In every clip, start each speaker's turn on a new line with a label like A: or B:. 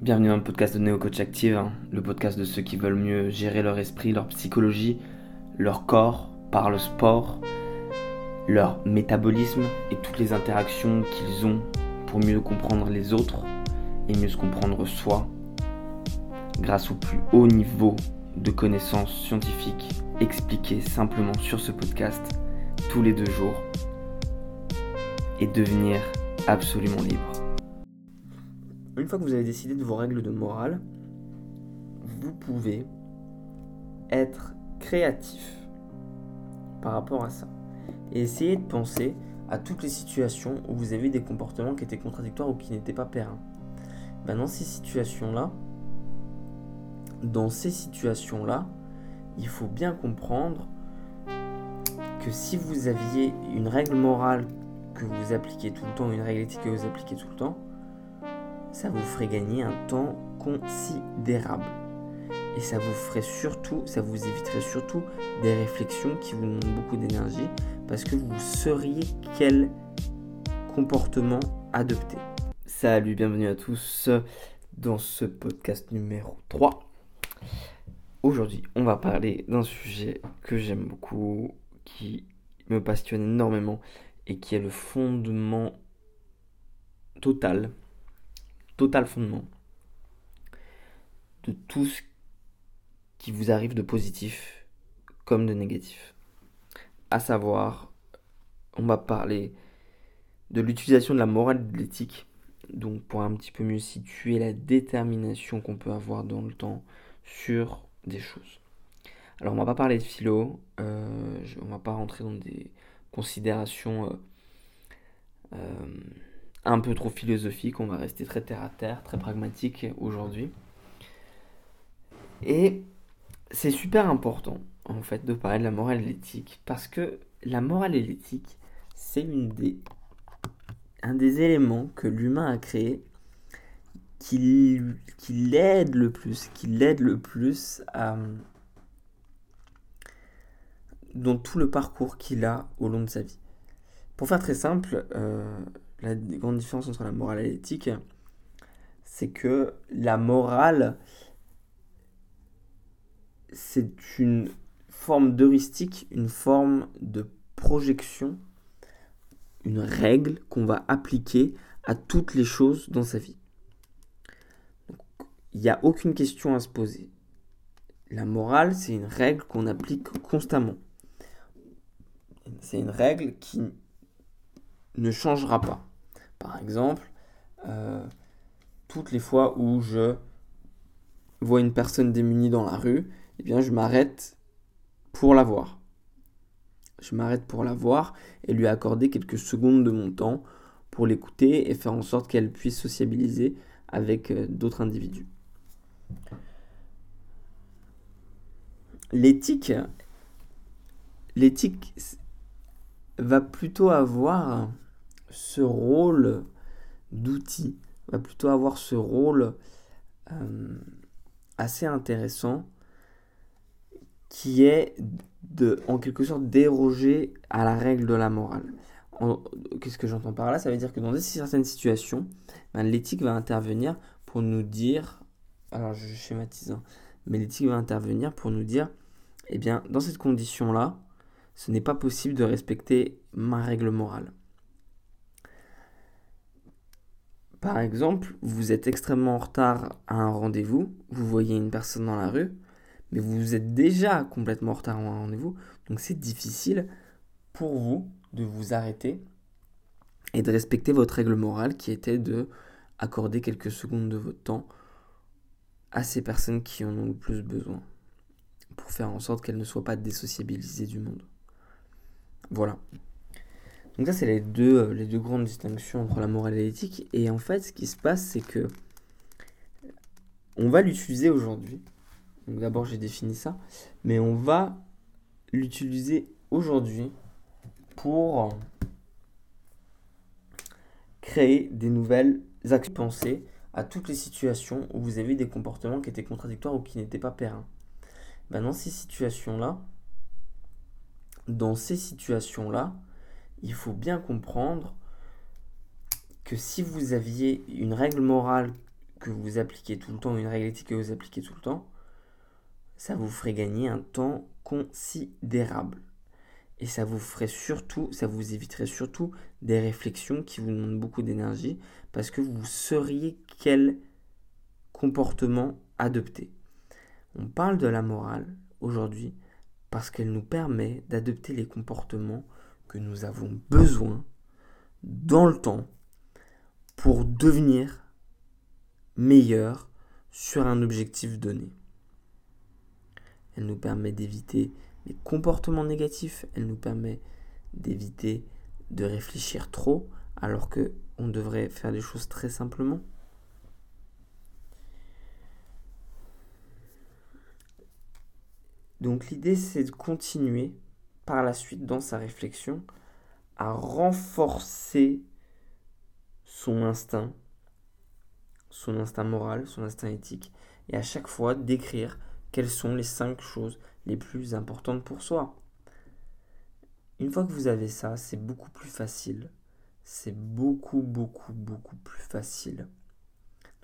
A: Bienvenue dans le podcast de Neo Coach Active, hein, le podcast de ceux qui veulent mieux gérer leur esprit, leur psychologie, leur corps par le sport, leur métabolisme et toutes les interactions qu'ils ont pour mieux comprendre les autres et mieux se comprendre soi grâce au plus haut niveau de connaissances scientifiques expliquées simplement sur ce podcast tous les deux jours et devenir absolument libre. Une fois que vous avez décidé de vos règles de morale, vous pouvez être créatif par rapport à ça. Et essayer de penser à toutes les situations où vous avez des comportements qui étaient contradictoires ou qui n'étaient pas périns. Ben dans ces situations-là, dans ces situations-là, il faut bien comprendre que si vous aviez une règle morale que vous appliquez tout le temps, une règle éthique que vous appliquez tout le temps, ça vous ferait gagner un temps considérable. Et ça vous ferait surtout, ça vous éviterait surtout des réflexions qui vous demandent beaucoup d'énergie parce que vous sauriez quel comportement adopter. Salut, bienvenue à tous dans ce podcast numéro 3. Aujourd'hui, on va parler d'un sujet que j'aime beaucoup, qui me passionne énormément et qui est le fondement total total fondement de tout ce qui vous arrive de positif comme de négatif. À savoir, on va parler de l'utilisation de la morale de l'éthique, donc pour un petit peu mieux situer la détermination qu'on peut avoir dans le temps sur des choses. Alors on va pas parler de philo, euh, on va pas rentrer dans des considérations euh, euh, un peu trop philosophique, on va rester très terre à terre, très pragmatique aujourd'hui. Et c'est super important en fait de parler de la morale et l'éthique parce que la morale et l'éthique, c'est une des un des éléments que l'humain a créé qui, l'aide le plus, qui l'aide le plus dans tout le parcours qu'il a au long de sa vie. Pour faire très simple, euh, la grande différence entre la morale et l'éthique, c'est que la morale, c'est une forme d'heuristique, une forme de projection, une règle qu'on va appliquer à toutes les choses dans sa vie. Il n'y a aucune question à se poser. La morale, c'est une règle qu'on applique constamment. C'est une règle qui ne changera pas. Par exemple, euh, toutes les fois où je vois une personne démunie dans la rue, eh bien, je m'arrête pour la voir. Je m'arrête pour la voir et lui accorder quelques secondes de mon temps pour l'écouter et faire en sorte qu'elle puisse sociabiliser avec euh, d'autres individus. L'éthique, l'éthique va plutôt avoir ce rôle d'outil, va plutôt avoir ce rôle euh, assez intéressant qui est de, en quelque sorte, déroger à la règle de la morale. Qu'est-ce que j'entends par là? Ça veut dire que dans certaines situations, ben, l'éthique va intervenir pour nous dire, alors je schématise, hein, mais l'éthique va intervenir pour nous dire, eh bien, dans cette condition-là, ce n'est pas possible de respecter ma règle morale. Par exemple, vous êtes extrêmement en retard à un rendez-vous, vous voyez une personne dans la rue, mais vous êtes déjà complètement en retard à un rendez-vous, donc c'est difficile pour vous de vous arrêter et de respecter votre règle morale qui était de accorder quelques secondes de votre temps à ces personnes qui en ont le plus besoin pour faire en sorte qu'elles ne soient pas désociabilisées du monde. Voilà. Donc ça, c'est les deux, euh, les deux grandes distinctions entre la morale et l'éthique. Et en fait, ce qui se passe, c'est que on va l'utiliser aujourd'hui. Donc d'abord, j'ai défini ça. Mais on va l'utiliser aujourd'hui pour créer des nouvelles actions. Pensez à toutes les situations où vous avez des comportements qui étaient contradictoires ou qui n'étaient pas périns. Ben dans ces situations-là, dans ces situations-là, il faut bien comprendre que si vous aviez une règle morale que vous appliquez tout le temps, une règle éthique que vous appliquez tout le temps, ça vous ferait gagner un temps considérable. Et ça vous ferait surtout, ça vous éviterait surtout des réflexions qui vous demandent beaucoup d'énergie parce que vous sauriez quel comportement adopter. On parle de la morale aujourd'hui parce qu'elle nous permet d'adopter les comportements que nous avons besoin dans le temps pour devenir meilleur sur un objectif donné. Elle nous permet d'éviter les comportements négatifs, elle nous permet d'éviter de réfléchir trop alors que on devrait faire des choses très simplement. Donc l'idée c'est de continuer par la suite dans sa réflexion à renforcer son instinct, son instinct moral, son instinct éthique, et à chaque fois d'écrire quelles sont les cinq choses les plus importantes pour soi. Une fois que vous avez ça, c'est beaucoup plus facile. C'est beaucoup, beaucoup, beaucoup plus facile.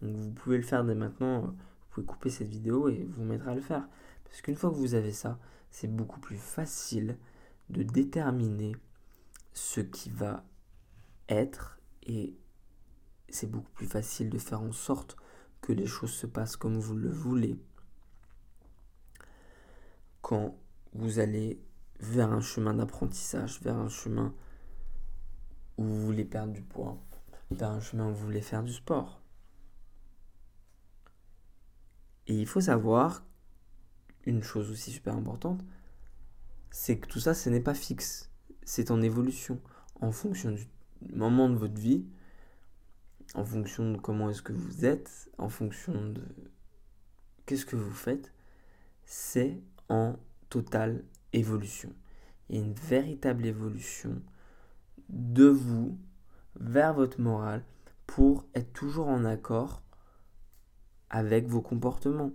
A: Donc vous pouvez le faire dès maintenant. Vous pouvez couper cette vidéo et vous mettre à le faire. Parce qu'une fois que vous avez ça, c'est beaucoup plus facile de déterminer ce qui va être et c'est beaucoup plus facile de faire en sorte que les choses se passent comme vous le voulez quand vous allez vers un chemin d'apprentissage, vers un chemin où vous voulez perdre du poids, vers un chemin où vous voulez faire du sport. Et il faut savoir une chose aussi super importante, c'est que tout ça, ce n'est pas fixe. C'est en évolution, en fonction du moment de votre vie, en fonction de comment est-ce que vous êtes, en fonction de qu'est-ce que vous faites. C'est en totale évolution. Il une véritable évolution de vous vers votre morale pour être toujours en accord avec vos comportements.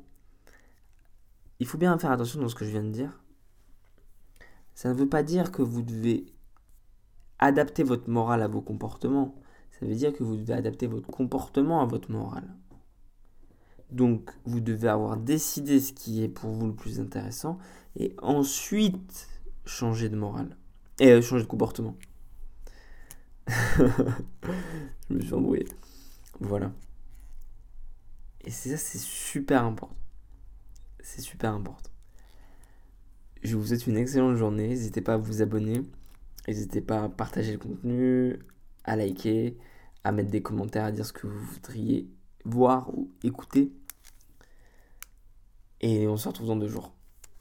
A: Il faut bien faire attention dans ce que je viens de dire. Ça ne veut pas dire que vous devez adapter votre morale à vos comportements. Ça veut dire que vous devez adapter votre comportement à votre morale. Donc, vous devez avoir décidé ce qui est pour vous le plus intéressant et ensuite changer de morale. Et euh, changer de comportement. Je me suis embrouillé. Voilà. Et ça, c'est super important. C'est super important. Je vous souhaite une excellente journée. N'hésitez pas à vous abonner. N'hésitez pas à partager le contenu, à liker, à mettre des commentaires, à dire ce que vous voudriez voir ou écouter. Et on se retrouve dans deux jours.